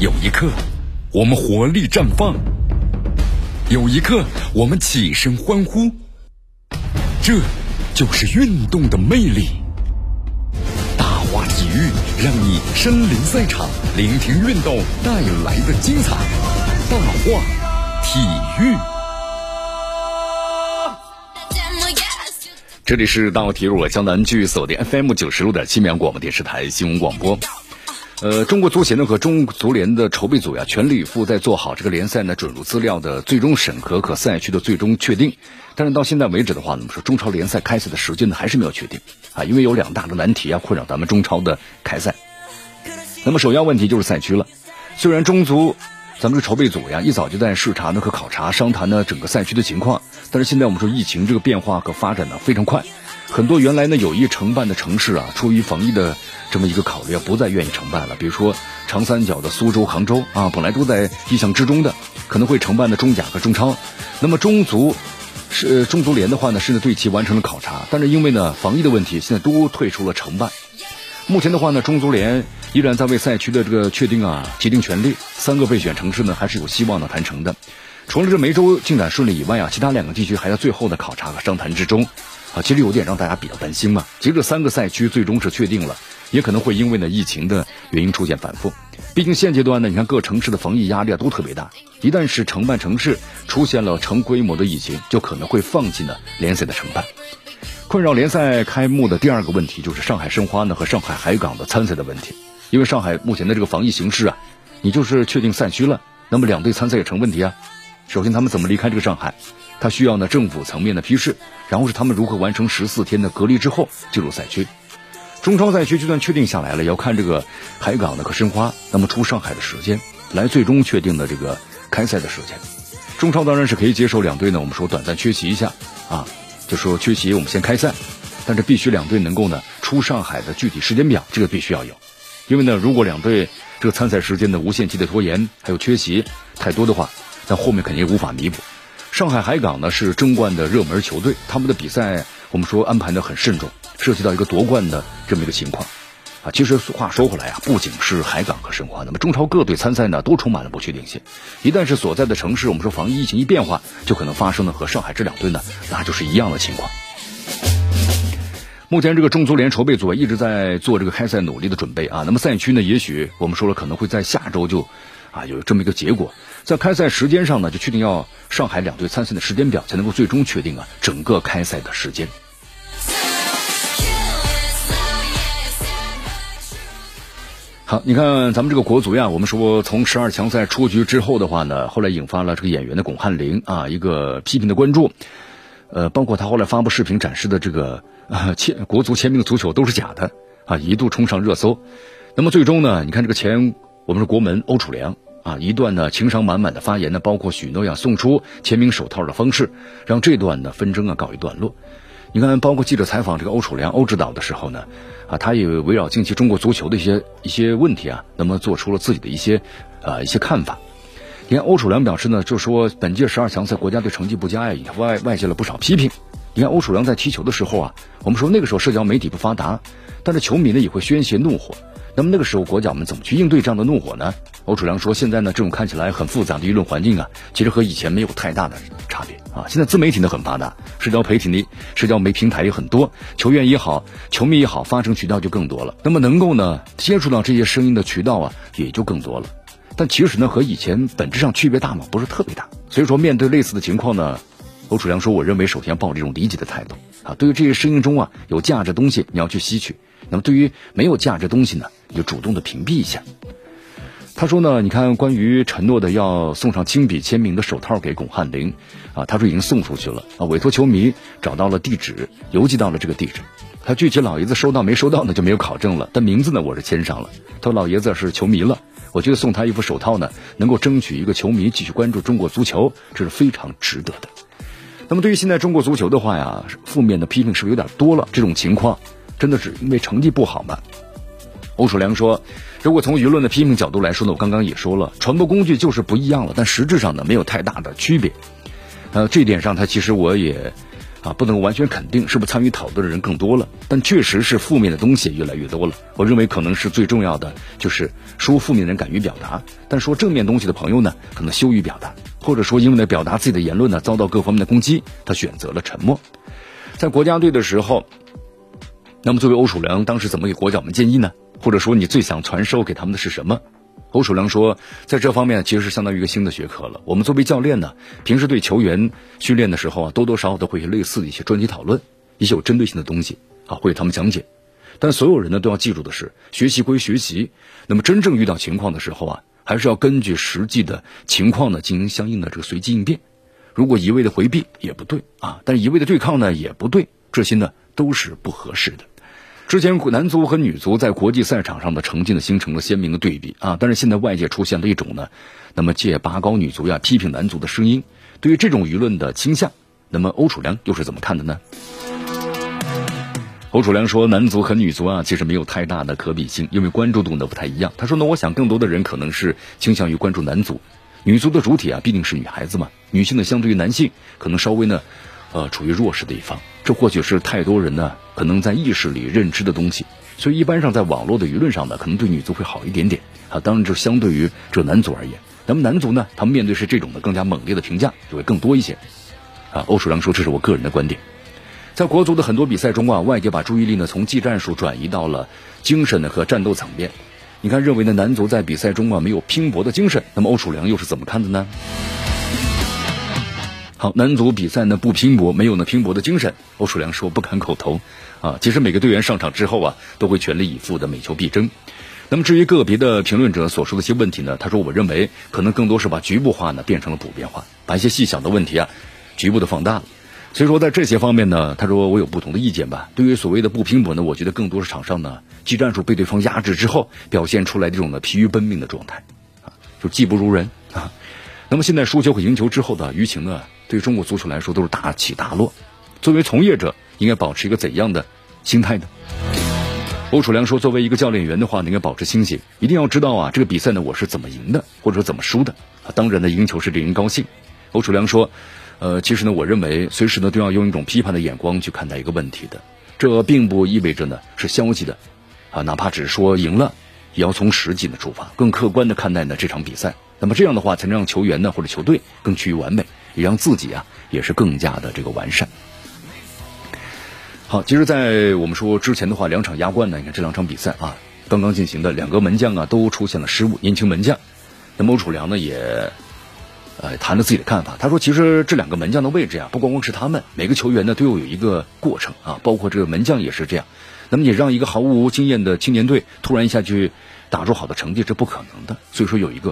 有一刻，我们活力绽放；有一刻，我们起身欢呼。这就是运动的魅力。大话体育让你身临赛场，聆听运动带来的精彩。大话体育，这里是大话体育，我江南剧锁定 FM 九十六点七绵阳广播电视台新闻广播。呃，中国足协呢和中足联的筹备组呀，全力以赴在做好这个联赛呢准入资料的最终审核和赛区的最终确定。但是到现在为止的话，呢，我们说中超联赛开赛的时间呢还是没有确定啊，因为有两大的难题啊困扰咱们中超的开赛。那么首要问题就是赛区了。虽然中足咱们这筹备组呀一早就在视察呢和考察商谈呢整个赛区的情况，但是现在我们说疫情这个变化和发展呢非常快，很多原来呢有意承办的城市啊，出于防疫的。这么一个考虑，不再愿意承办了。比如说长三角的苏州、杭州啊，本来都在意向之中的，可能会承办的中甲和中超。那么中足是中足联的话呢，甚至对其完成了考察，但是因为呢防疫的问题，现在都退出了承办。目前的话呢，中足联依然在为赛区的这个确定啊竭尽全力。三个备选城市呢，还是有希望的谈成的。除了这梅州进展顺利以外啊，其他两个地区还在最后的考察和商谈之中啊。其实有点让大家比较担心嘛。其实这三个赛区最终是确定了。也可能会因为呢疫情的原因出现反复，毕竟现阶段呢，你看各城市的防疫压力啊都特别大。一旦是承办城市出现了成规模的疫情，就可能会放弃呢联赛的承办。困扰联赛开幕的第二个问题就是上海申花呢和上海海港的参赛的问题。因为上海目前的这个防疫形势啊，你就是确定赛区了，那么两队参赛也成问题啊。首先他们怎么离开这个上海？他需要呢政府层面的批示，然后是他们如何完成十四天的隔离之后进入赛区。中超赛区就算确定下来了，要看这个海港的和申花，那么出上海的时间来最终确定的这个开赛的时间。中超当然是可以接受两队呢，我们说短暂缺席一下啊，就说缺席我们先开赛，但是必须两队能够呢出上海的具体时间表，这个必须要有。因为呢，如果两队这个参赛时间的无限期的拖延，还有缺席太多的话，那后面肯定无法弥补。上海海港呢是争冠的热门球队，他们的比赛我们说安排的很慎重。涉及到一个夺冠的这么一个情况，啊，其实话说回来啊，不仅是海港和申花，那么中超各队参赛呢都充满了不确定性。一旦是所在的城市，我们说防疫疫情一变化，就可能发生的和上海这两队呢，那就是一样的情况。目前这个中足联筹备组一直在做这个开赛努力的准备啊，那么赛区呢，也许我们说了可能会在下周就啊有这么一个结果，在开赛时间上呢，就确定要上海两队参赛的时间表，才能够最终确定啊整个开赛的时间。好，你看咱们这个国足呀，我们说从十二强赛出局之后的话呢，后来引发了这个演员的巩汉林啊一个批评的关注，呃，包括他后来发布视频展示的这个啊签国足签名的足球都是假的啊，一度冲上热搜。那么最终呢，你看这个前我们说国门欧楚良啊一段呢情商满满的发言呢，包括许诺亚送出签名手套的方式，让这段的纷争啊告一段落。你看，包括记者采访这个欧楚良欧指导的时候呢，啊，他也围绕近期中国足球的一些一些问题啊，那么做出了自己的一些啊一些看法。你看欧楚良表示呢，就说本届十二强赛国家队成绩不佳呀，也外外界了不少批评。你看欧楚良在踢球的时候啊，我们说那个时候社交媒体不发达，但是球迷呢也会宣泄怒火。那么那个时候国脚们怎么去应对这样的怒火呢？欧楚良说，现在呢这种看起来很复杂的舆论环境啊，其实和以前没有太大的差别啊。现在自媒体呢很发达，社交媒体呢社交媒平台也很多，球员也好，球迷也好，发声渠道就更多了。那么能够呢接触到这些声音的渠道啊也就更多了。但其实呢和以前本质上区别大吗？不是特别大。所以说面对类似的情况呢，欧楚良说，我认为首先抱这种理解的态度啊，对于这些声音中啊有价值东西你要去吸取。那么对于没有价值东西呢，你就主动的屏蔽一下。他说呢，你看关于承诺的要送上亲笔签名的手套给巩汉林，啊，他说已经送出去了啊，委托球迷找到了地址，邮寄到了这个地址。他具体老爷子收到没收到呢就没有考证了，但名字呢我是签上了。他说老爷子是球迷了，我觉得送他一副手套呢，能够争取一个球迷继续关注中国足球，这是非常值得的。那么对于现在中国足球的话呀，负面的批评是不是有点多了？这种情况。真的是因为成绩不好吗？欧楚良说：“如果从舆论的批评角度来说呢，我刚刚也说了，传播工具就是不一样了，但实质上呢没有太大的区别。呃，这一点上他其实我也啊，不能完全肯定是不是参与讨论的人更多了，但确实是负面的东西越来越多了。我认为可能是最重要的，就是说负面的人敢于表达，但说正面东西的朋友呢，可能羞于表达，或者说因为呢表达自己的言论呢遭到各方面的攻击，他选择了沉默。在国家队的时候，那么作为欧楚良当时怎么给国脚们建议呢？或者说你最想传授给他们的是什么？欧楚良说，在这方面其实是相当于一个新的学科了。我们作为教练呢，平时对球员训练的时候啊，多多少少都会有类似的一些专题讨论，一些有针对性的东西啊，会给他们讲解。但所有人呢都要记住的是，学习归学习，那么真正遇到情况的时候啊，还是要根据实际的情况呢进行相应的这个随机应变。如果一味的回避也不对啊，但是一味的对抗呢也不对，这些呢都是不合适的。之前男足和女足在国际赛场上的成绩呢，形成了鲜明的对比啊！但是现在外界出现了一种呢，那么借拔高女足呀批评男足的声音。对于这种舆论的倾向，那么欧楚良又是怎么看的呢？欧楚良说，男足和女足啊，其实没有太大的可比性，因为关注度呢不太一样。他说呢，我想更多的人可能是倾向于关注男足，女足的主体啊毕竟是女孩子嘛，女性呢相对于男性可能稍微呢。呃，处于弱势的一方，这或许是太多人呢可能在意识里认知的东西，所以一般上在网络的舆论上呢，可能对女足会好一点点啊。当然，就相对于这男足而言，那么男足呢，他们面对是这种的更加猛烈的评价就会更多一些啊。欧楚良说，这是我个人的观点。在国足的很多比赛中啊，外界把注意力呢从技战术转移到了精神的和战斗层面。你看，认为呢男足在比赛中啊没有拼搏的精神，那么欧楚良又是怎么看的呢？好，男足比赛呢不拼搏，没有呢拼搏的精神。欧楚良说不敢口头，啊，其实每个队员上场之后啊，都会全力以赴的每球必争。那么至于个别的评论者所说的一些问题呢，他说我认为可能更多是把局部化呢变成了普遍化，把一些细小的问题啊局部的放大。所以说在这些方面呢，他说我有不同的意见吧。对于所谓的不拼搏呢，我觉得更多是场上呢技战术被对方压制之后表现出来这种的疲于奔命的状态，啊，就技不如人。那么现在输球和赢球之后的舆情呢？对中国足球来说都是大起大落，作为从业者应该保持一个怎样的心态呢？欧楚良说：“作为一个教练员的话，你应该保持清醒，一定要知道啊，这个比赛呢我是怎么赢的，或者说怎么输的。当然呢，赢球是令人高兴。”欧楚良说：“呃，其实呢，我认为随时呢都要用一种批判的眼光去看待一个问题的，这并不意味着呢是消极的，啊，哪怕只是说赢了，也要从实际的出发，更客观的看待呢这场比赛。那么这样的话，才能让球员呢或者球队更趋于完美。”也让自己啊，也是更加的这个完善。好，其实，在我们说之前的话，两场亚冠呢，你看这两场比赛啊，刚刚进行的两个门将啊，都出现了失误。年轻门将，那欧楚良呢也呃谈了自己的看法。他说，其实这两个门将的位置啊，不光光是他们，每个球员呢都有一个过程啊，包括这个门将也是这样。那么你让一个毫无经验的青年队突然一下去打出好的成绩，这不可能的。所以说有一个。